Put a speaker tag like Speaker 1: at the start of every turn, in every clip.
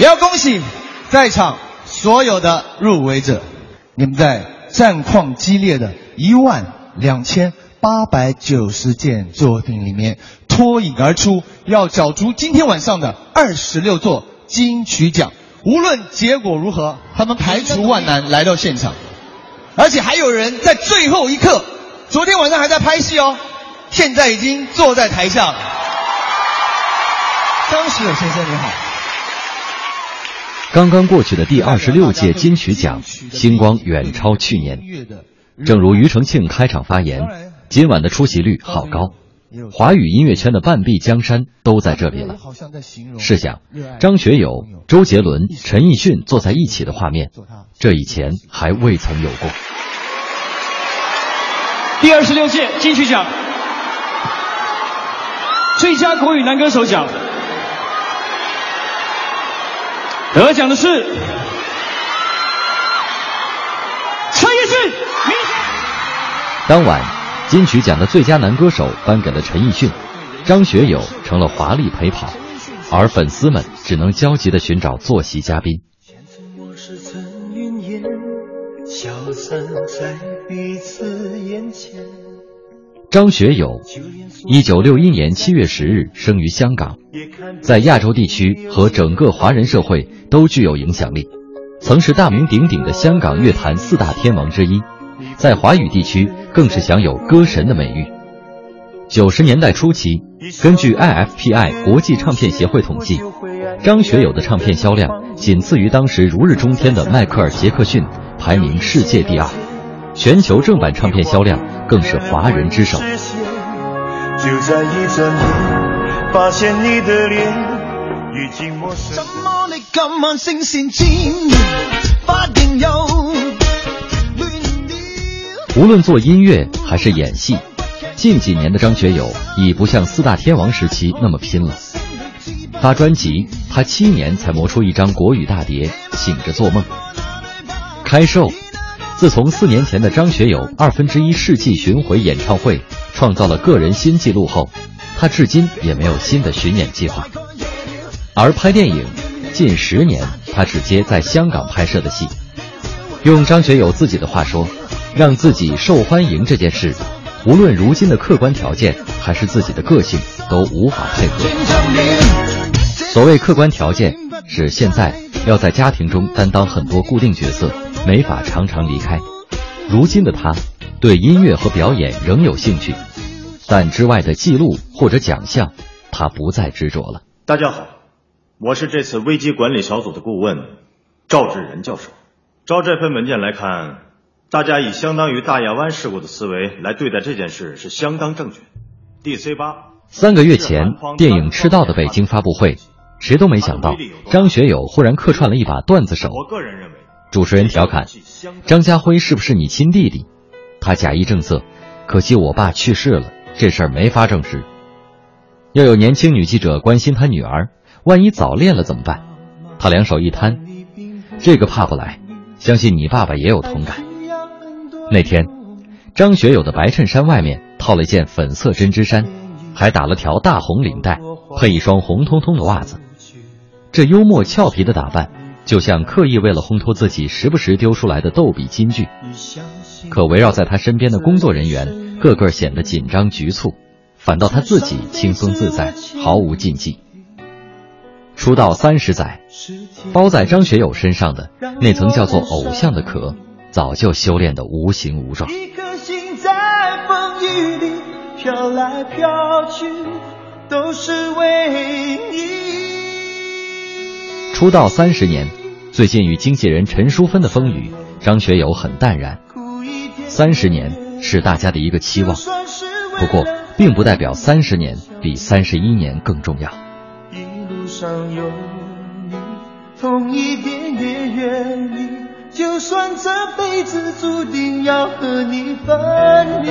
Speaker 1: 也要恭喜在场所有的入围者，你们在战况激烈的一万两千八百九十件作品里面脱颖而出，要角逐今天晚上的二十六座金曲奖。无论结果如何，他们排除万难来到现场，而且还有人在最后一刻，昨天晚上还在拍戏哦，现在已经坐在台上。张学友先生你好。
Speaker 2: 刚刚过去的第二十六届金曲奖，星光远超去年。正如庾澄庆开场发言，今晚的出席率好高。华语音乐圈的半壁江山都在这里了。试想，张学友、周杰伦、陈奕迅坐在一起的画面，这以前还未曾有过。
Speaker 3: 第二十六届金曲奖最佳国语男歌手奖得奖的是陈奕迅。
Speaker 2: 当晚。金曲奖的最佳男歌手颁给了陈奕迅，张学友成了华丽陪跑，而粉丝们只能焦急地寻找坐席嘉宾。张学友，一九六一年七月十日生于香港，在亚洲地区和整个华人社会都具有影响力，曾是大名鼎鼎的香港乐坛四大天王之一。在华语地区更是享有歌神的美誉。九十年代初期，根据 IFPI 国际唱片协会统计，张学友的唱片销量仅次于当时如日中天的迈克尔·杰克逊，排名世界第二。全球正版唱片销量更是华人之首。就在一转眼，发现你的脸已经陌生。你今晚声线尖，发定有。无论做音乐还是演戏，近几年的张学友已不像四大天王时期那么拼了。发专辑，他七年才磨出一张国语大碟，醒着做梦。开售，自从四年前的张学友二分之一世纪巡回演唱会创造了个人新纪录后，他至今也没有新的巡演计划。而拍电影，近十年他只接在香港拍摄的戏。用张学友自己的话说。让自己受欢迎这件事，无论如今的客观条件还是自己的个性，都无法配合。所谓客观条件，是现在要在家庭中担当很多固定角色，没法常常离开。如今的他，对音乐和表演仍有兴趣，但之外的记录或者奖项，他不再执着了。
Speaker 4: 大家好，我是这次危机管理小组的顾问赵志仁教授。照这份文件来看。大家以相当于大亚湾事故的思维来对待这件事是相当正确。DC 八
Speaker 2: 三个月前电影《赤道》的北京发布会，谁都没想到张学友忽然客串了一把段子手。
Speaker 4: 我个人认为，
Speaker 2: 主持人调侃张家辉是不是你亲弟弟？他假意正色，可惜我爸去世了，这事儿没法证实。又有年轻女记者关心他女儿，万一早恋了怎么办？他两手一摊，这个怕不来，相信你爸爸也有同感。那天，张学友的白衬衫外面套了一件粉色针织衫，还打了条大红领带，配一双红彤彤的袜子。这幽默俏皮的打扮，就像刻意为了烘托自己时不时丢出来的逗比金句。可围绕在他身边的工作人员，个个显得紧张局促，反倒他自己轻松自在，毫无禁忌。出道三十载，包在张学友身上的那层叫做偶像的壳。早就修炼的无形无状。一颗心在风雨里飘来飘去，都是为你。出道三十年，最近与经纪人陈淑芬的风雨，张学友很淡然。三十年是大家的一个期望，不过并不代表三十年比三十一年更重要。一路上有你，痛一点也愿意。就算这辈子注定要和你分离，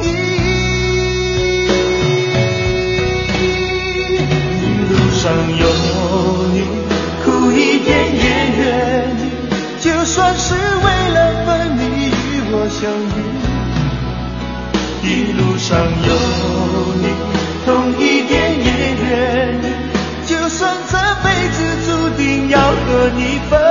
Speaker 5: 你。一路上有你，痛一点也愿意，就算这辈子注定要和你分